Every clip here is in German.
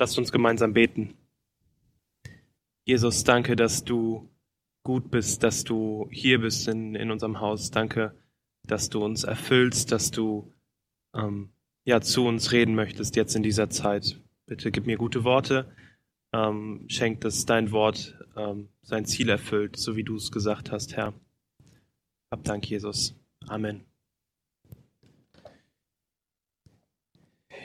Lasst uns gemeinsam beten. Jesus, danke, dass du gut bist, dass du hier bist in, in unserem Haus. Danke, dass du uns erfüllst, dass du ähm, ja zu uns reden möchtest jetzt in dieser Zeit. Bitte gib mir gute Worte. Ähm, schenk, dass dein Wort ähm, sein Ziel erfüllt, so wie du es gesagt hast, Herr. Hab Dank, Jesus. Amen.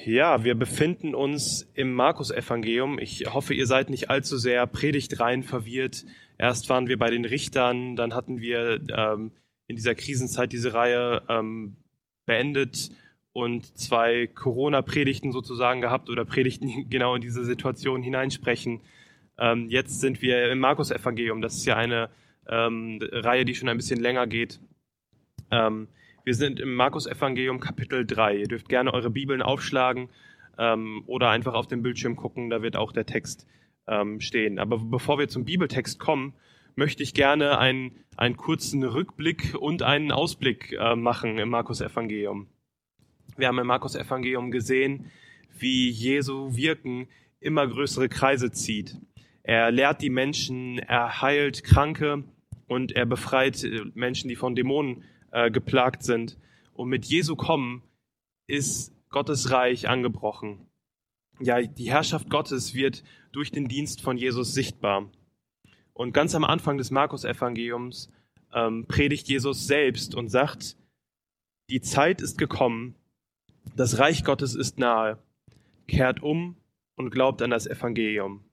Ja, wir befinden uns im Markus-Evangelium. Ich hoffe, ihr seid nicht allzu sehr predigtrein verwirrt. Erst waren wir bei den Richtern, dann hatten wir ähm, in dieser Krisenzeit diese Reihe ähm, beendet und zwei Corona-Predigten sozusagen gehabt oder Predigten, genau in diese Situation hineinsprechen. Ähm, jetzt sind wir im Markus-Evangelium. Das ist ja eine ähm, Reihe, die schon ein bisschen länger geht. Ähm, wir sind im Markus-Evangelium Kapitel 3. Ihr dürft gerne eure Bibeln aufschlagen ähm, oder einfach auf den Bildschirm gucken, da wird auch der Text ähm, stehen. Aber bevor wir zum Bibeltext kommen, möchte ich gerne einen, einen kurzen Rückblick und einen Ausblick äh, machen im Markus-Evangelium. Wir haben im Markus-Evangelium gesehen, wie Jesu Wirken immer größere Kreise zieht. Er lehrt die Menschen, er heilt Kranke und er befreit äh, Menschen, die von Dämonen äh, geplagt sind. Und mit Jesu kommen ist Gottes Reich angebrochen. Ja, die Herrschaft Gottes wird durch den Dienst von Jesus sichtbar. Und ganz am Anfang des Markus-Evangeliums ähm, predigt Jesus selbst und sagt, die Zeit ist gekommen, das Reich Gottes ist nahe, kehrt um und glaubt an das Evangelium.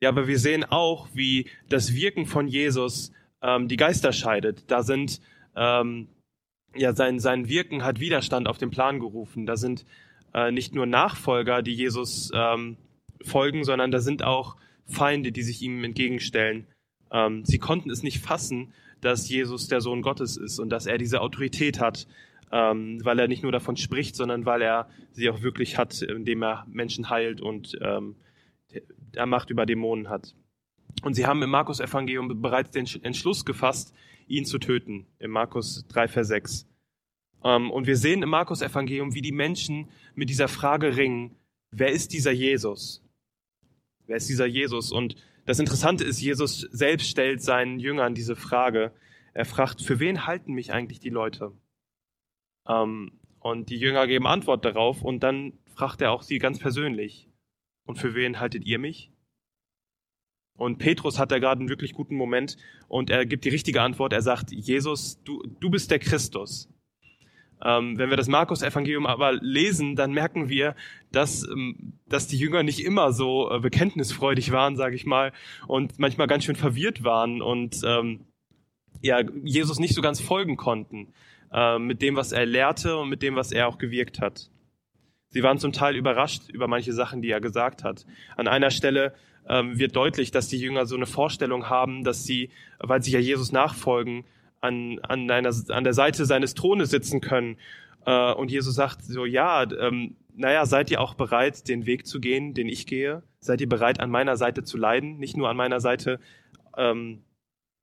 Ja, aber wir sehen auch, wie das Wirken von Jesus ähm, die Geister scheidet. Da sind, ähm, ja, sein, sein Wirken hat Widerstand auf den Plan gerufen. Da sind äh, nicht nur Nachfolger, die Jesus ähm, folgen, sondern da sind auch Feinde, die sich ihm entgegenstellen. Ähm, sie konnten es nicht fassen, dass Jesus der Sohn Gottes ist und dass er diese Autorität hat, ähm, weil er nicht nur davon spricht, sondern weil er sie auch wirklich hat, indem er Menschen heilt und ähm, er Macht über Dämonen hat. Und sie haben im Markus-Evangelium bereits den Entschluss gefasst, ihn zu töten, im Markus 3, Vers 6. Ähm, und wir sehen im Markus-Evangelium, wie die Menschen mit dieser Frage ringen, wer ist dieser Jesus? Wer ist dieser Jesus? Und das Interessante ist, Jesus selbst stellt seinen Jüngern diese Frage. Er fragt, für wen halten mich eigentlich die Leute? Ähm, und die Jünger geben Antwort darauf und dann fragt er auch sie ganz persönlich, und für wen haltet ihr mich? Und Petrus hat da gerade einen wirklich guten Moment und er gibt die richtige Antwort. Er sagt, Jesus, du, du bist der Christus. Ähm, wenn wir das Markus-Evangelium aber lesen, dann merken wir, dass, ähm, dass die Jünger nicht immer so äh, bekenntnisfreudig waren, sage ich mal, und manchmal ganz schön verwirrt waren und ähm, ja, Jesus nicht so ganz folgen konnten äh, mit dem, was er lehrte und mit dem, was er auch gewirkt hat. Sie waren zum Teil überrascht über manche Sachen, die er gesagt hat. An einer Stelle ähm, wird deutlich, dass die Jünger so eine Vorstellung haben, dass sie, weil sie ja Jesus nachfolgen, an, an, einer, an der Seite seines Thrones sitzen können. Äh, und Jesus sagt so, ja, ähm, naja, seid ihr auch bereit, den Weg zu gehen, den ich gehe? Seid ihr bereit, an meiner Seite zu leiden, nicht nur an meiner Seite ähm,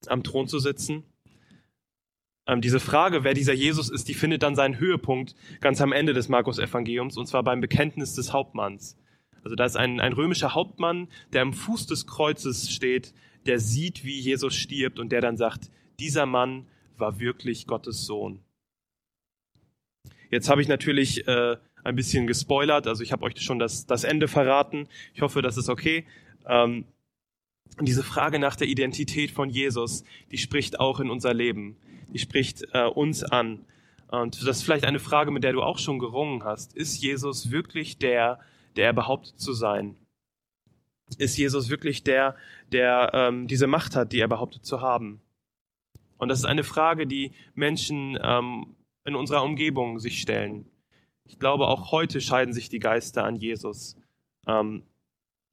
am Thron zu sitzen? Ähm, diese Frage, wer dieser Jesus ist, die findet dann seinen Höhepunkt ganz am Ende des Markus-Evangeliums, und zwar beim Bekenntnis des Hauptmanns. Also da ist ein, ein römischer Hauptmann, der am Fuß des Kreuzes steht, der sieht, wie Jesus stirbt und der dann sagt, dieser Mann war wirklich Gottes Sohn. Jetzt habe ich natürlich äh, ein bisschen gespoilert, also ich habe euch schon das, das Ende verraten. Ich hoffe, das ist okay. Ähm, diese Frage nach der Identität von Jesus, die spricht auch in unser Leben. Die spricht äh, uns an. Und das ist vielleicht eine Frage, mit der du auch schon gerungen hast. Ist Jesus wirklich der, der er behauptet zu sein? Ist Jesus wirklich der, der ähm, diese Macht hat, die er behauptet zu haben? Und das ist eine Frage, die Menschen ähm, in unserer Umgebung sich stellen. Ich glaube, auch heute scheiden sich die Geister an Jesus. Ähm,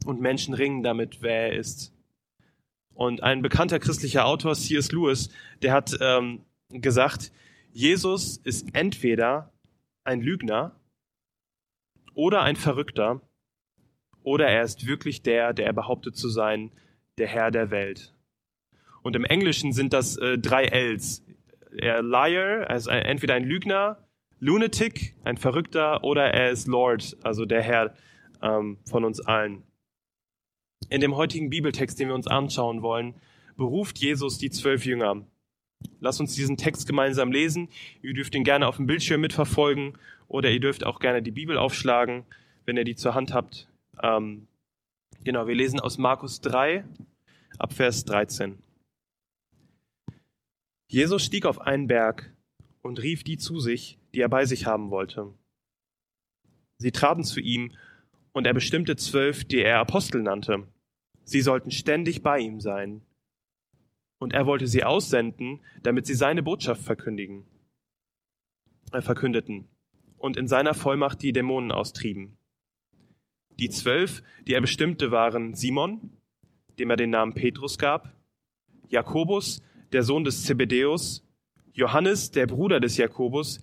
und Menschen ringen damit, wer er ist. Und ein bekannter christlicher Autor, C.S. Lewis, der hat ähm, gesagt, Jesus ist entweder ein Lügner oder ein Verrückter, oder er ist wirklich der, der er behauptet zu sein, der Herr der Welt. Und im Englischen sind das äh, drei Ls. Er Liar, also entweder ein Lügner, Lunatic, ein Verrückter, oder er ist Lord, also der Herr, ähm, von uns allen. In dem heutigen Bibeltext, den wir uns anschauen wollen, beruft Jesus die zwölf Jünger. Lass uns diesen Text gemeinsam lesen. Ihr dürft ihn gerne auf dem Bildschirm mitverfolgen oder ihr dürft auch gerne die Bibel aufschlagen, wenn ihr die zur Hand habt. Ähm, genau, wir lesen aus Markus 3 ab Vers 13. Jesus stieg auf einen Berg und rief die zu sich, die er bei sich haben wollte. Sie traten zu ihm, und er bestimmte zwölf, die er Apostel nannte. Sie sollten ständig bei ihm sein. Und er wollte sie aussenden, damit sie seine Botschaft verkündigen, äh, verkündeten und in seiner Vollmacht die Dämonen austrieben. Die zwölf, die er bestimmte, waren Simon, dem er den Namen Petrus gab, Jakobus, der Sohn des Zebedäus, Johannes, der Bruder des Jakobus,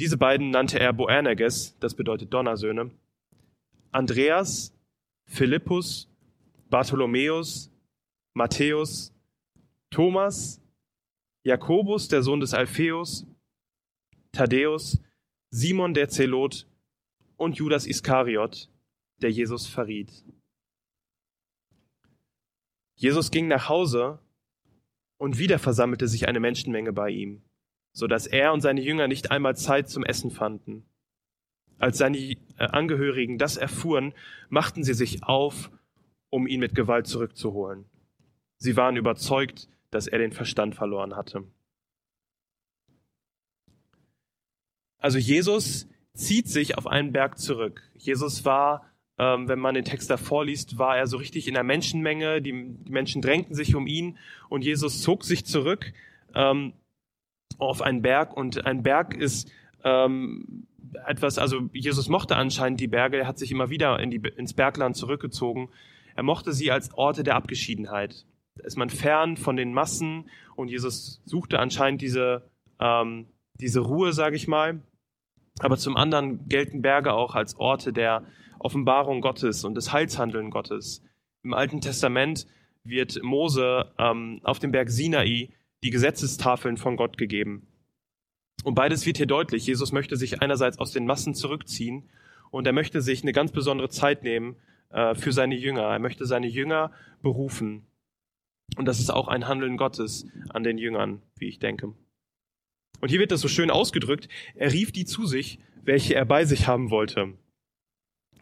diese beiden nannte er Boanerges, das bedeutet Donnersöhne, Andreas, Philippus, Bartholomäus, Matthäus, Thomas, Jakobus, der Sohn des Alpheus, Thaddäus, Simon der Zelot und Judas Iskariot, der Jesus verriet. Jesus ging nach Hause und wieder versammelte sich eine Menschenmenge bei ihm, so dass er und seine Jünger nicht einmal Zeit zum Essen fanden. Als seine äh, Angehörigen das erfuhren, machten sie sich auf, um ihn mit Gewalt zurückzuholen. Sie waren überzeugt, dass er den Verstand verloren hatte. Also Jesus zieht sich auf einen Berg zurück. Jesus war, ähm, wenn man den Text davor liest, war er so richtig in der Menschenmenge. Die, die Menschen drängten sich um ihn und Jesus zog sich zurück ähm, auf einen Berg. Und ein Berg ist ähm, etwas, also Jesus mochte anscheinend die Berge. Er hat sich immer wieder in die, ins Bergland zurückgezogen. Er mochte sie als Orte der Abgeschiedenheit. Ist man fern von den Massen und Jesus suchte anscheinend diese, ähm, diese Ruhe, sage ich mal. Aber zum anderen gelten Berge auch als Orte der Offenbarung Gottes und des Heilshandeln Gottes. Im Alten Testament wird Mose ähm, auf dem Berg Sinai die Gesetzestafeln von Gott gegeben. Und beides wird hier deutlich. Jesus möchte sich einerseits aus den Massen zurückziehen und er möchte sich eine ganz besondere Zeit nehmen äh, für seine Jünger. Er möchte seine Jünger berufen. Und das ist auch ein Handeln Gottes an den Jüngern, wie ich denke. Und hier wird das so schön ausgedrückt. Er rief die zu sich, welche er bei sich haben wollte.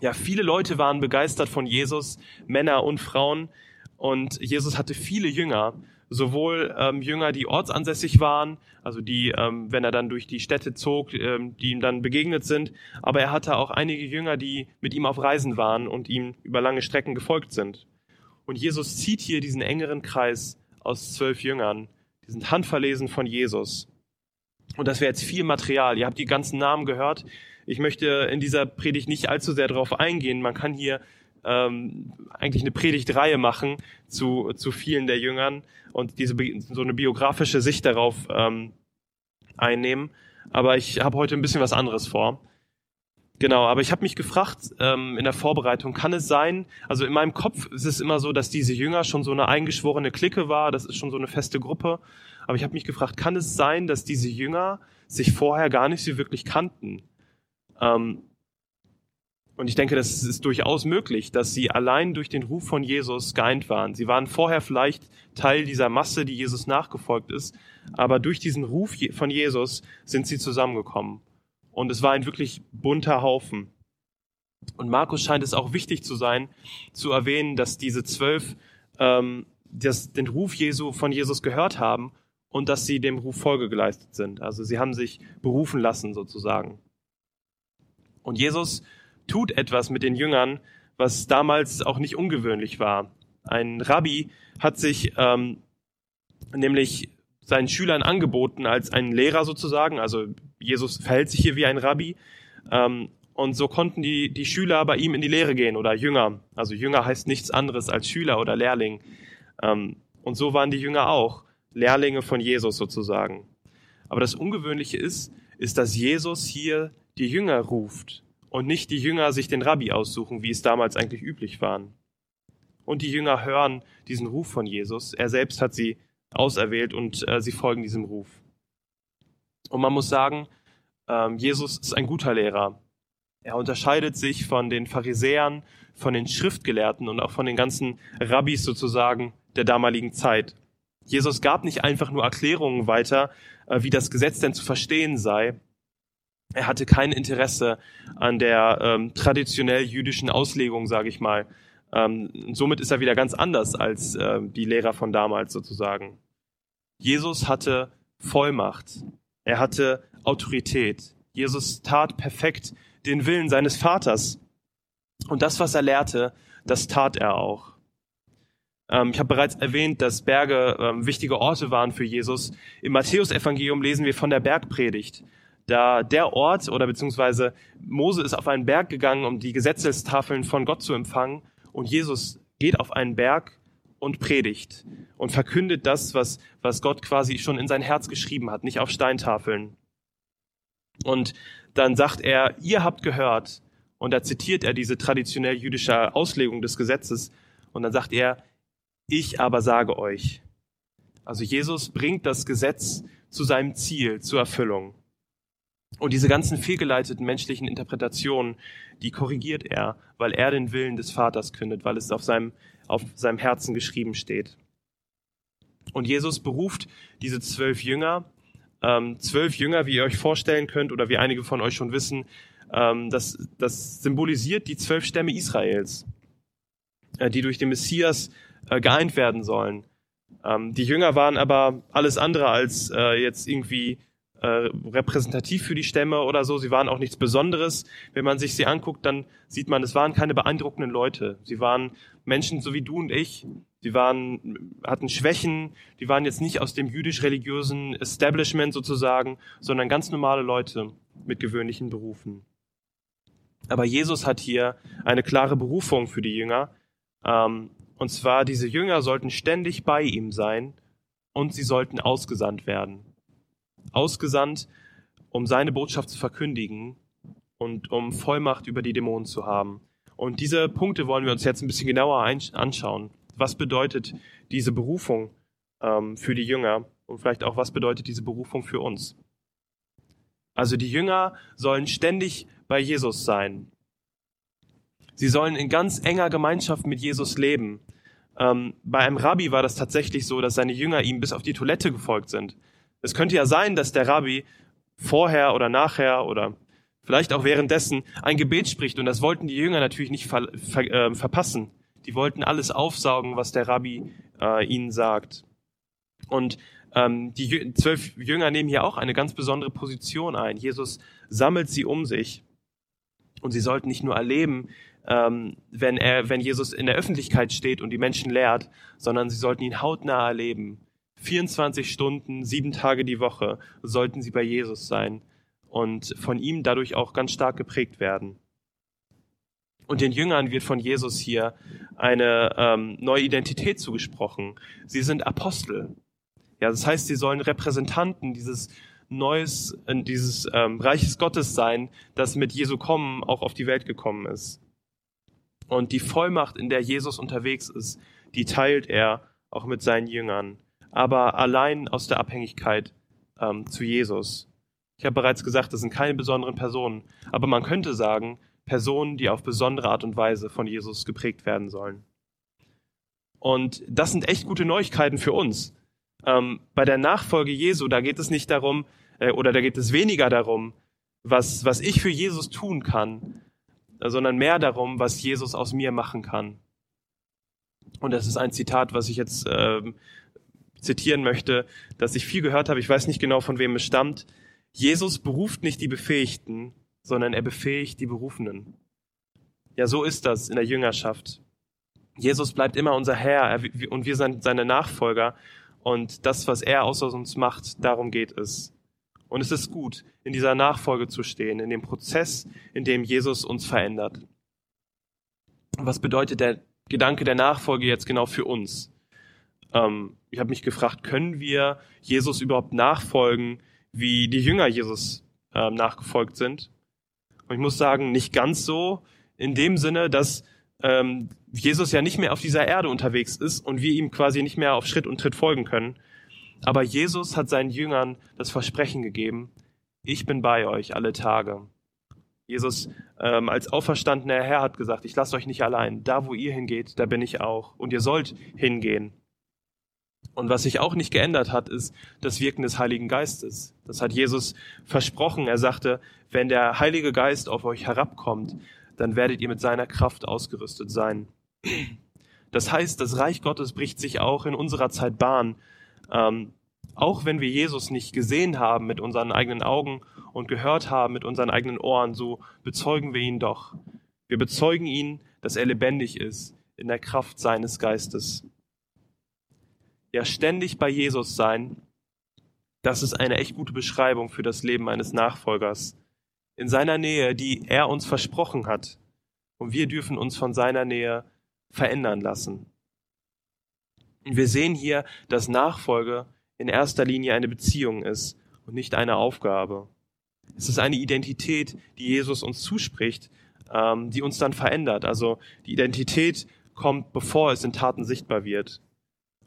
Ja, viele Leute waren begeistert von Jesus, Männer und Frauen. Und Jesus hatte viele Jünger, sowohl ähm, Jünger, die ortsansässig waren, also die, ähm, wenn er dann durch die Städte zog, ähm, die ihm dann begegnet sind, aber er hatte auch einige Jünger, die mit ihm auf Reisen waren und ihm über lange Strecken gefolgt sind. Und Jesus zieht hier diesen engeren Kreis aus zwölf Jüngern. Die sind handverlesen von Jesus. Und das wäre jetzt viel Material. Ihr habt die ganzen Namen gehört. Ich möchte in dieser Predigt nicht allzu sehr darauf eingehen. Man kann hier ähm, eigentlich eine Predigtreihe machen zu, zu vielen der Jüngern und diese so eine biografische Sicht darauf ähm, einnehmen. Aber ich habe heute ein bisschen was anderes vor. Genau, aber ich habe mich gefragt ähm, in der Vorbereitung, kann es sein, also in meinem Kopf ist es immer so, dass diese Jünger schon so eine eingeschworene Clique war, das ist schon so eine feste Gruppe, aber ich habe mich gefragt, kann es sein, dass diese Jünger sich vorher gar nicht so wirklich kannten? Ähm, und ich denke, das ist durchaus möglich, dass sie allein durch den Ruf von Jesus geeint waren. Sie waren vorher vielleicht Teil dieser Masse, die Jesus nachgefolgt ist, aber durch diesen Ruf von Jesus sind sie zusammengekommen. Und es war ein wirklich bunter Haufen. Und Markus scheint es auch wichtig zu sein, zu erwähnen, dass diese zwölf ähm, das, den Ruf Jesu von Jesus gehört haben und dass sie dem Ruf Folge geleistet sind. Also sie haben sich berufen lassen sozusagen. Und Jesus tut etwas mit den Jüngern, was damals auch nicht ungewöhnlich war. Ein Rabbi hat sich ähm, nämlich seinen Schülern angeboten als ein Lehrer sozusagen. Also Jesus verhält sich hier wie ein Rabbi. Ähm, und so konnten die, die Schüler bei ihm in die Lehre gehen oder Jünger. Also Jünger heißt nichts anderes als Schüler oder Lehrling. Ähm, und so waren die Jünger auch Lehrlinge von Jesus sozusagen. Aber das Ungewöhnliche ist, ist, dass Jesus hier die Jünger ruft und nicht die Jünger sich den Rabbi aussuchen, wie es damals eigentlich üblich waren. Und die Jünger hören diesen Ruf von Jesus. Er selbst hat sie auserwählt und äh, sie folgen diesem Ruf. Und man muss sagen, ähm, Jesus ist ein guter Lehrer. Er unterscheidet sich von den Pharisäern, von den Schriftgelehrten und auch von den ganzen Rabbis sozusagen der damaligen Zeit. Jesus gab nicht einfach nur Erklärungen weiter, äh, wie das Gesetz denn zu verstehen sei. Er hatte kein Interesse an der ähm, traditionell jüdischen Auslegung, sage ich mal. Ähm, somit ist er wieder ganz anders als äh, die Lehrer von damals sozusagen. Jesus hatte Vollmacht. Er hatte Autorität. Jesus tat perfekt den Willen seines Vaters. Und das, was er lehrte, das tat er auch. Ähm, ich habe bereits erwähnt, dass Berge ähm, wichtige Orte waren für Jesus. Im Matthäusevangelium lesen wir von der Bergpredigt. Da der Ort oder beziehungsweise Mose ist auf einen Berg gegangen, um die Gesetzestafeln von Gott zu empfangen. Und Jesus geht auf einen Berg und predigt und verkündet das, was, was Gott quasi schon in sein Herz geschrieben hat, nicht auf Steintafeln. Und dann sagt er, ihr habt gehört, und da zitiert er diese traditionell jüdische Auslegung des Gesetzes, und dann sagt er, ich aber sage euch. Also Jesus bringt das Gesetz zu seinem Ziel, zur Erfüllung. Und diese ganzen fehlgeleiteten menschlichen Interpretationen, die korrigiert er, weil er den Willen des Vaters kündet, weil es auf seinem, auf seinem Herzen geschrieben steht. Und Jesus beruft diese zwölf Jünger, ähm, zwölf Jünger, wie ihr euch vorstellen könnt oder wie einige von euch schon wissen, ähm, das, das symbolisiert die zwölf Stämme Israels, äh, die durch den Messias äh, geeint werden sollen. Ähm, die Jünger waren aber alles andere als äh, jetzt irgendwie äh, repräsentativ für die Stämme oder so. Sie waren auch nichts Besonderes. Wenn man sich sie anguckt, dann sieht man, es waren keine beeindruckenden Leute. Sie waren Menschen so wie du und ich. Sie waren, hatten Schwächen. Die waren jetzt nicht aus dem jüdisch-religiösen Establishment sozusagen, sondern ganz normale Leute mit gewöhnlichen Berufen. Aber Jesus hat hier eine klare Berufung für die Jünger. Ähm, und zwar, diese Jünger sollten ständig bei ihm sein und sie sollten ausgesandt werden. Ausgesandt, um seine Botschaft zu verkündigen und um Vollmacht über die Dämonen zu haben. Und diese Punkte wollen wir uns jetzt ein bisschen genauer anschauen. Was bedeutet diese Berufung ähm, für die Jünger und vielleicht auch, was bedeutet diese Berufung für uns? Also die Jünger sollen ständig bei Jesus sein. Sie sollen in ganz enger Gemeinschaft mit Jesus leben. Ähm, bei einem Rabbi war das tatsächlich so, dass seine Jünger ihm bis auf die Toilette gefolgt sind. Es könnte ja sein, dass der Rabbi vorher oder nachher oder vielleicht auch währenddessen ein Gebet spricht und das wollten die Jünger natürlich nicht ver ver äh, verpassen. Die wollten alles aufsaugen, was der Rabbi äh, ihnen sagt. Und ähm, die zwölf Jünger nehmen hier auch eine ganz besondere Position ein. Jesus sammelt sie um sich und sie sollten nicht nur erleben, ähm, wenn er, wenn Jesus in der Öffentlichkeit steht und die Menschen lehrt, sondern sie sollten ihn hautnah erleben. 24 Stunden, sieben Tage die Woche sollten sie bei Jesus sein und von ihm dadurch auch ganz stark geprägt werden. Und den Jüngern wird von Jesus hier eine ähm, neue Identität zugesprochen. Sie sind Apostel. Ja, das heißt, sie sollen Repräsentanten dieses Neues, äh, dieses ähm, Reiches Gottes sein, das mit Jesu Kommen auch auf die Welt gekommen ist. Und die Vollmacht, in der Jesus unterwegs ist, die teilt er auch mit seinen Jüngern, aber allein aus der Abhängigkeit ähm, zu Jesus. Ich habe bereits gesagt, das sind keine besonderen Personen, aber man könnte sagen, Personen, die auf besondere Art und Weise von Jesus geprägt werden sollen. Und das sind echt gute Neuigkeiten für uns. Ähm, bei der Nachfolge Jesu, da geht es nicht darum, äh, oder da geht es weniger darum, was, was ich für Jesus tun kann, sondern mehr darum, was Jesus aus mir machen kann. Und das ist ein Zitat, was ich jetzt äh, zitieren möchte, das ich viel gehört habe. Ich weiß nicht genau, von wem es stammt. Jesus beruft nicht die Befähigten, sondern er befähigt die Berufenen. Ja, so ist das in der Jüngerschaft. Jesus bleibt immer unser Herr und wir sind seine Nachfolger. Und das, was er aus uns macht, darum geht es. Und es ist gut, in dieser Nachfolge zu stehen, in dem Prozess, in dem Jesus uns verändert. Was bedeutet der Gedanke der Nachfolge jetzt genau für uns? Ähm, ich habe mich gefragt, können wir Jesus überhaupt nachfolgen, wie die Jünger Jesus äh, nachgefolgt sind? Und ich muss sagen, nicht ganz so, in dem Sinne, dass ähm, Jesus ja nicht mehr auf dieser Erde unterwegs ist und wir ihm quasi nicht mehr auf Schritt und Tritt folgen können, aber Jesus hat seinen Jüngern das Versprechen gegeben, ich bin bei euch alle Tage. Jesus ähm, als auferstandener Herr hat gesagt, ich lasse euch nicht allein. Da, wo ihr hingeht, da bin ich auch. Und ihr sollt hingehen. Und was sich auch nicht geändert hat, ist das Wirken des Heiligen Geistes. Das hat Jesus versprochen. Er sagte, wenn der Heilige Geist auf euch herabkommt, dann werdet ihr mit seiner Kraft ausgerüstet sein. Das heißt, das Reich Gottes bricht sich auch in unserer Zeit Bahn. Ähm, auch wenn wir Jesus nicht gesehen haben mit unseren eigenen Augen und gehört haben mit unseren eigenen Ohren, so bezeugen wir ihn doch. Wir bezeugen ihn, dass er lebendig ist in der Kraft seines Geistes. Ja, ständig bei Jesus sein, das ist eine echt gute Beschreibung für das Leben eines Nachfolgers. In seiner Nähe, die er uns versprochen hat. Und wir dürfen uns von seiner Nähe verändern lassen. Und wir sehen hier, dass Nachfolge in erster Linie eine Beziehung ist und nicht eine Aufgabe. Es ist eine Identität, die Jesus uns zuspricht, ähm, die uns dann verändert. Also die Identität kommt, bevor es in Taten sichtbar wird.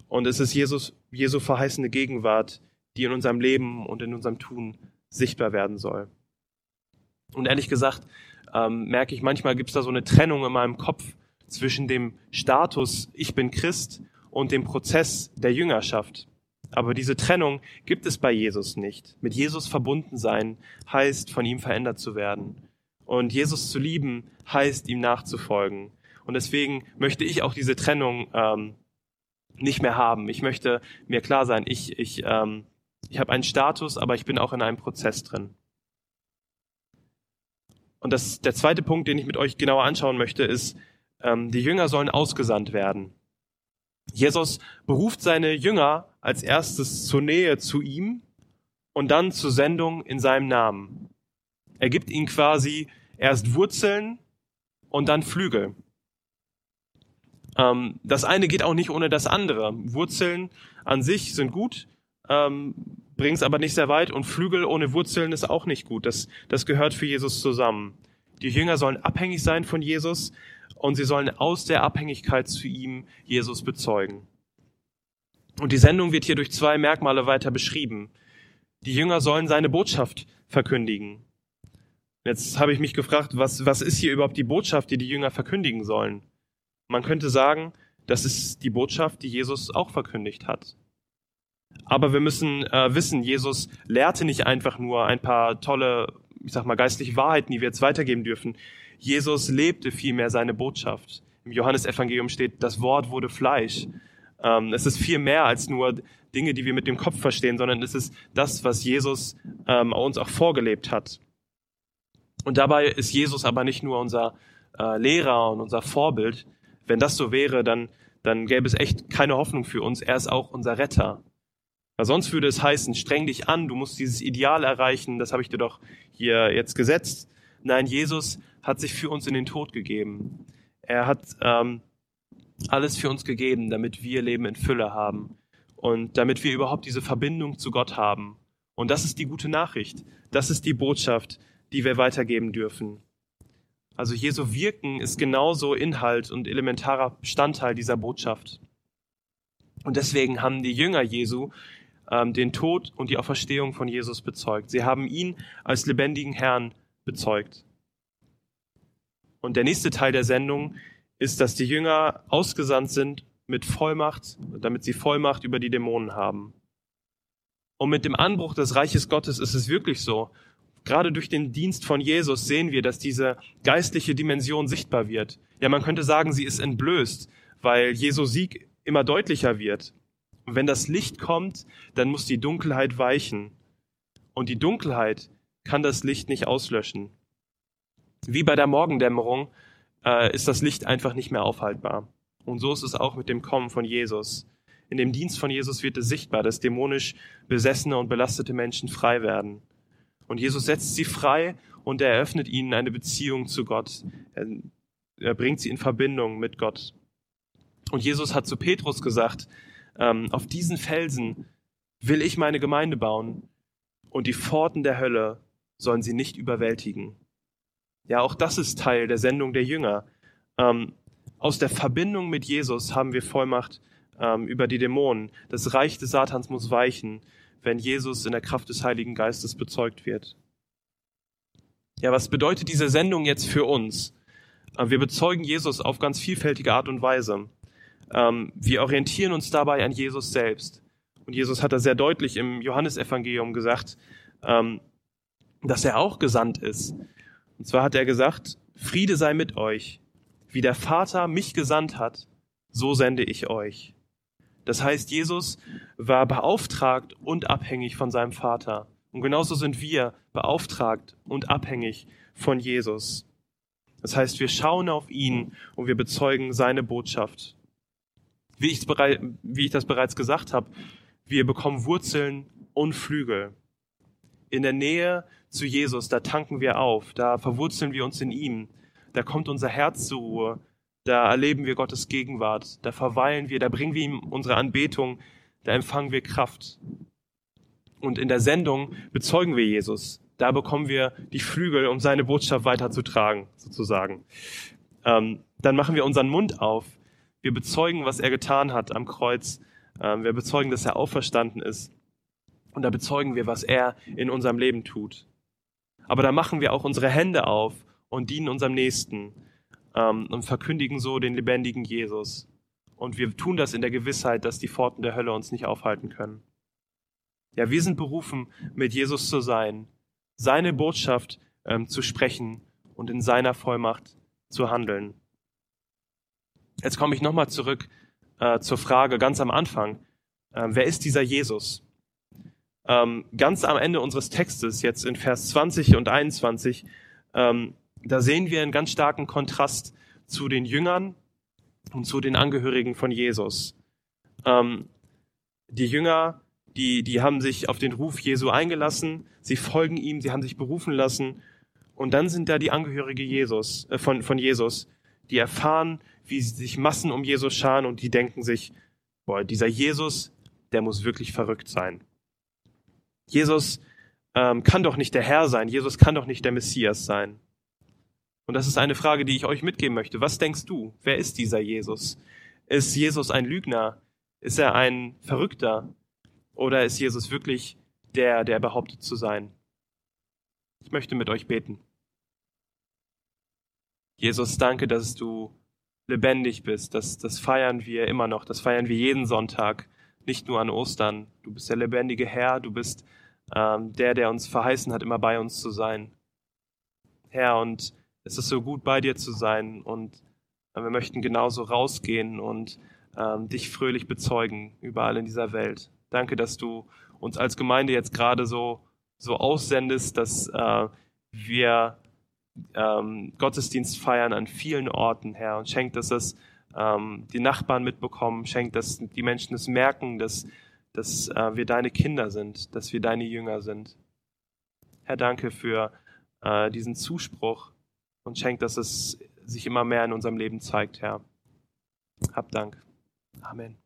Und es ist Jesus, Jesu verheißene Gegenwart, die in unserem Leben und in unserem Tun sichtbar werden soll. Und ehrlich gesagt, ähm, merke ich, manchmal gibt es da so eine Trennung in meinem Kopf zwischen dem Status, ich bin Christ, und dem Prozess der Jüngerschaft. Aber diese Trennung gibt es bei Jesus nicht. Mit Jesus verbunden sein heißt, von ihm verändert zu werden. Und Jesus zu lieben heißt, ihm nachzufolgen. Und deswegen möchte ich auch diese Trennung ähm, nicht mehr haben. Ich möchte mir klar sein, ich, ich, ähm, ich habe einen Status, aber ich bin auch in einem Prozess drin. Und das, der zweite Punkt, den ich mit euch genauer anschauen möchte, ist, ähm, die Jünger sollen ausgesandt werden. Jesus beruft seine Jünger als erstes zur Nähe zu ihm und dann zur Sendung in seinem Namen. Er gibt ihnen quasi erst Wurzeln und dann Flügel. Ähm, das eine geht auch nicht ohne das andere. Wurzeln an sich sind gut, ähm, es aber nicht sehr weit und Flügel ohne Wurzeln ist auch nicht gut. Das, das gehört für Jesus zusammen. Die Jünger sollen abhängig sein von Jesus, und sie sollen aus der Abhängigkeit zu ihm Jesus bezeugen. Und die Sendung wird hier durch zwei Merkmale weiter beschrieben. Die Jünger sollen seine Botschaft verkündigen. Jetzt habe ich mich gefragt, was, was ist hier überhaupt die Botschaft, die die Jünger verkündigen sollen? Man könnte sagen, das ist die Botschaft, die Jesus auch verkündigt hat. Aber wir müssen äh, wissen, Jesus lehrte nicht einfach nur ein paar tolle, ich sag mal, geistliche Wahrheiten, die wir jetzt weitergeben dürfen. Jesus lebte vielmehr seine Botschaft. Im Johannesevangelium steht, das Wort wurde Fleisch. Ähm, es ist viel mehr als nur Dinge, die wir mit dem Kopf verstehen, sondern es ist das, was Jesus ähm, uns auch vorgelebt hat. Und dabei ist Jesus aber nicht nur unser äh, Lehrer und unser Vorbild. Wenn das so wäre, dann, dann gäbe es echt keine Hoffnung für uns. Er ist auch unser Retter. Weil sonst würde es heißen, streng dich an, du musst dieses Ideal erreichen, das habe ich dir doch hier jetzt gesetzt. Nein, Jesus hat sich für uns in den Tod gegeben. Er hat ähm, alles für uns gegeben, damit wir Leben in Fülle haben und damit wir überhaupt diese Verbindung zu Gott haben. Und das ist die gute Nachricht. Das ist die Botschaft, die wir weitergeben dürfen. Also Jesu Wirken ist genauso Inhalt und elementarer Bestandteil dieser Botschaft. Und deswegen haben die Jünger Jesu ähm, den Tod und die Auferstehung von Jesus bezeugt. Sie haben ihn als lebendigen Herrn bezeugt. Und der nächste Teil der Sendung ist, dass die Jünger ausgesandt sind mit Vollmacht, damit sie Vollmacht über die Dämonen haben. Und mit dem Anbruch des Reiches Gottes ist es wirklich so. Gerade durch den Dienst von Jesus sehen wir, dass diese geistliche Dimension sichtbar wird. Ja, man könnte sagen, sie ist entblößt, weil Jesu Sieg immer deutlicher wird. Und wenn das Licht kommt, dann muss die Dunkelheit weichen. Und die Dunkelheit kann das Licht nicht auslöschen. Wie bei der Morgendämmerung äh, ist das Licht einfach nicht mehr aufhaltbar. Und so ist es auch mit dem Kommen von Jesus. In dem Dienst von Jesus wird es sichtbar, dass dämonisch besessene und belastete Menschen frei werden. Und Jesus setzt sie frei und er eröffnet ihnen eine Beziehung zu Gott. Er, er bringt sie in Verbindung mit Gott. Und Jesus hat zu Petrus gesagt, ähm, auf diesen Felsen will ich meine Gemeinde bauen und die Pforten der Hölle sollen sie nicht überwältigen. Ja, auch das ist Teil der Sendung der Jünger. Ähm, aus der Verbindung mit Jesus haben wir Vollmacht ähm, über die Dämonen. Das Reich des Satans muss weichen, wenn Jesus in der Kraft des Heiligen Geistes bezeugt wird. Ja, was bedeutet diese Sendung jetzt für uns? Äh, wir bezeugen Jesus auf ganz vielfältige Art und Weise. Ähm, wir orientieren uns dabei an Jesus selbst. Und Jesus hat da sehr deutlich im Johannesevangelium gesagt, ähm, dass er auch gesandt ist. Und zwar hat er gesagt, Friede sei mit euch. Wie der Vater mich gesandt hat, so sende ich euch. Das heißt, Jesus war beauftragt und abhängig von seinem Vater. Und genauso sind wir beauftragt und abhängig von Jesus. Das heißt, wir schauen auf ihn und wir bezeugen seine Botschaft. Wie ich, wie ich das bereits gesagt habe, wir bekommen Wurzeln und Flügel. In der Nähe zu Jesus, da tanken wir auf, da verwurzeln wir uns in ihm, da kommt unser Herz zur Ruhe, da erleben wir Gottes Gegenwart, da verweilen wir, da bringen wir ihm unsere Anbetung, da empfangen wir Kraft. Und in der Sendung bezeugen wir Jesus. Da bekommen wir die Flügel, um seine Botschaft weiterzutragen, sozusagen. Ähm, dann machen wir unseren Mund auf. Wir bezeugen, was er getan hat am Kreuz. Ähm, wir bezeugen, dass er auferstanden ist. Und da bezeugen wir, was er in unserem Leben tut. Aber da machen wir auch unsere Hände auf und dienen unserem Nächsten ähm, und verkündigen so den lebendigen Jesus. Und wir tun das in der Gewissheit, dass die Pforten der Hölle uns nicht aufhalten können. Ja, wir sind berufen, mit Jesus zu sein, seine Botschaft ähm, zu sprechen und in seiner Vollmacht zu handeln. Jetzt komme ich nochmal zurück äh, zur Frage ganz am Anfang. Äh, wer ist dieser Jesus? Ähm, ganz am Ende unseres Textes, jetzt in Vers 20 und 21, ähm, da sehen wir einen ganz starken Kontrast zu den Jüngern und zu den Angehörigen von Jesus. Ähm, die Jünger, die, die haben sich auf den Ruf Jesu eingelassen, sie folgen ihm, sie haben sich berufen lassen. Und dann sind da die Angehörige Jesus, äh, von, von Jesus, die erfahren, wie sich Massen um Jesus scharen und die denken sich, boah, dieser Jesus, der muss wirklich verrückt sein. Jesus ähm, kann doch nicht der Herr sein, Jesus kann doch nicht der Messias sein. Und das ist eine Frage, die ich euch mitgeben möchte. Was denkst du? Wer ist dieser Jesus? Ist Jesus ein Lügner? Ist er ein Verrückter? Oder ist Jesus wirklich der, der behauptet zu sein? Ich möchte mit euch beten. Jesus, danke, dass du lebendig bist. Das, das feiern wir immer noch. Das feiern wir jeden Sonntag, nicht nur an Ostern. Du bist der lebendige Herr. Du bist ähm, der, der uns verheißen hat, immer bei uns zu sein. Herr, und es ist so gut, bei dir zu sein und äh, wir möchten genauso rausgehen und ähm, dich fröhlich bezeugen überall in dieser Welt. Danke, dass du uns als Gemeinde jetzt gerade so, so aussendest, dass äh, wir ähm, Gottesdienst feiern an vielen Orten, Herr, und schenkt, dass es ähm, die Nachbarn mitbekommen, schenkt, dass die Menschen es merken, dass, dass äh, wir deine Kinder sind, dass wir deine Jünger sind. Herr, danke für äh, diesen Zuspruch, und schenkt, dass es sich immer mehr in unserem Leben zeigt, Herr. Hab Dank. Amen.